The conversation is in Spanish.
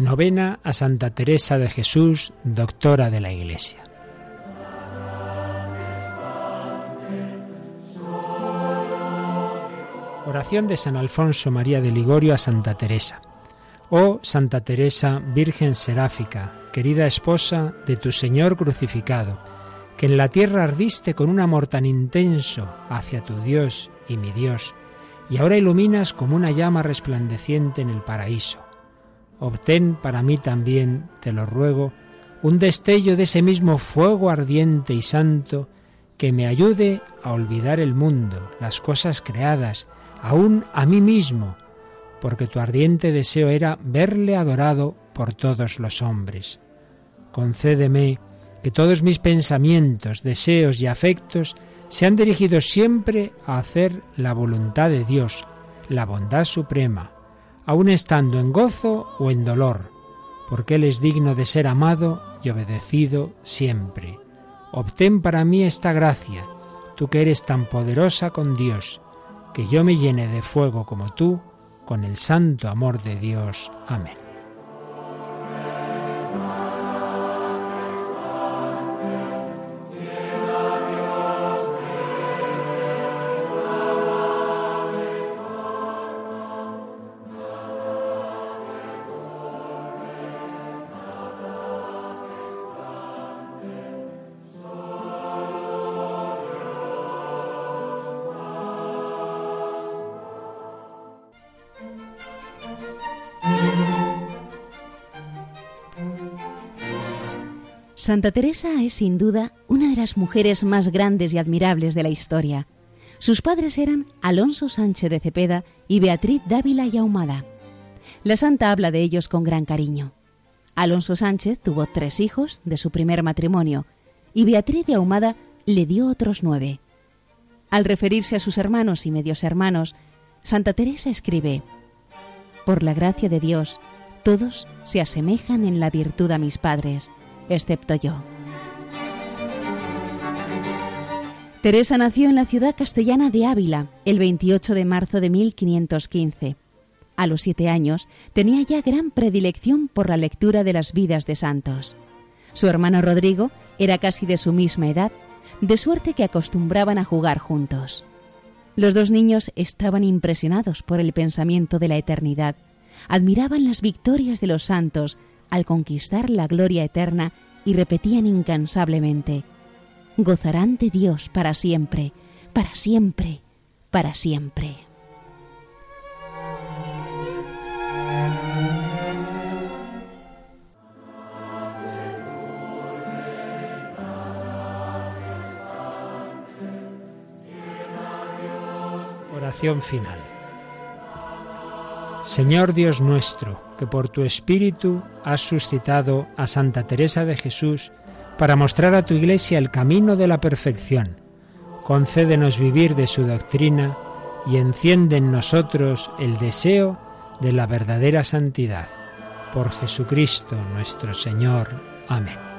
Novena a Santa Teresa de Jesús, doctora de la Iglesia. Oración de San Alfonso María de Ligorio a Santa Teresa. Oh Santa Teresa, Virgen Seráfica, querida esposa de tu Señor crucificado, que en la tierra ardiste con un amor tan intenso hacia tu Dios y mi Dios, y ahora iluminas como una llama resplandeciente en el paraíso obtén para mí también, te lo ruego, un destello de ese mismo fuego ardiente y santo que me ayude a olvidar el mundo, las cosas creadas, aún a mí mismo, porque tu ardiente deseo era verle adorado por todos los hombres. Concédeme que todos mis pensamientos, deseos y afectos sean dirigidos siempre a hacer la voluntad de Dios, la bondad suprema, aun estando en gozo o en dolor, porque Él es digno de ser amado y obedecido siempre. Obtén para mí esta gracia, tú que eres tan poderosa con Dios, que yo me llene de fuego como tú, con el santo amor de Dios. Amén. Santa Teresa es sin duda una de las mujeres más grandes y admirables de la historia. Sus padres eran Alonso Sánchez de Cepeda y Beatriz Dávila y Ahumada. La santa habla de ellos con gran cariño. Alonso Sánchez tuvo tres hijos de su primer matrimonio y Beatriz de Ahumada le dio otros nueve. Al referirse a sus hermanos y medios hermanos, Santa Teresa escribe, Por la gracia de Dios, todos se asemejan en la virtud a mis padres, excepto yo. Teresa nació en la ciudad castellana de Ávila el 28 de marzo de 1515. A los siete años tenía ya gran predilección por la lectura de las vidas de santos. Su hermano Rodrigo era casi de su misma edad, de suerte que acostumbraban a jugar juntos. Los dos niños estaban impresionados por el pensamiento de la eternidad, admiraban las victorias de los santos al conquistar la gloria eterna y repetían incansablemente, gozarán de Dios para siempre, para siempre, para siempre. Oración final. Señor Dios nuestro, que por tu Espíritu has suscitado a Santa Teresa de Jesús para mostrar a tu Iglesia el camino de la perfección. Concédenos vivir de su doctrina y enciende en nosotros el deseo de la verdadera santidad. Por Jesucristo nuestro Señor. Amén.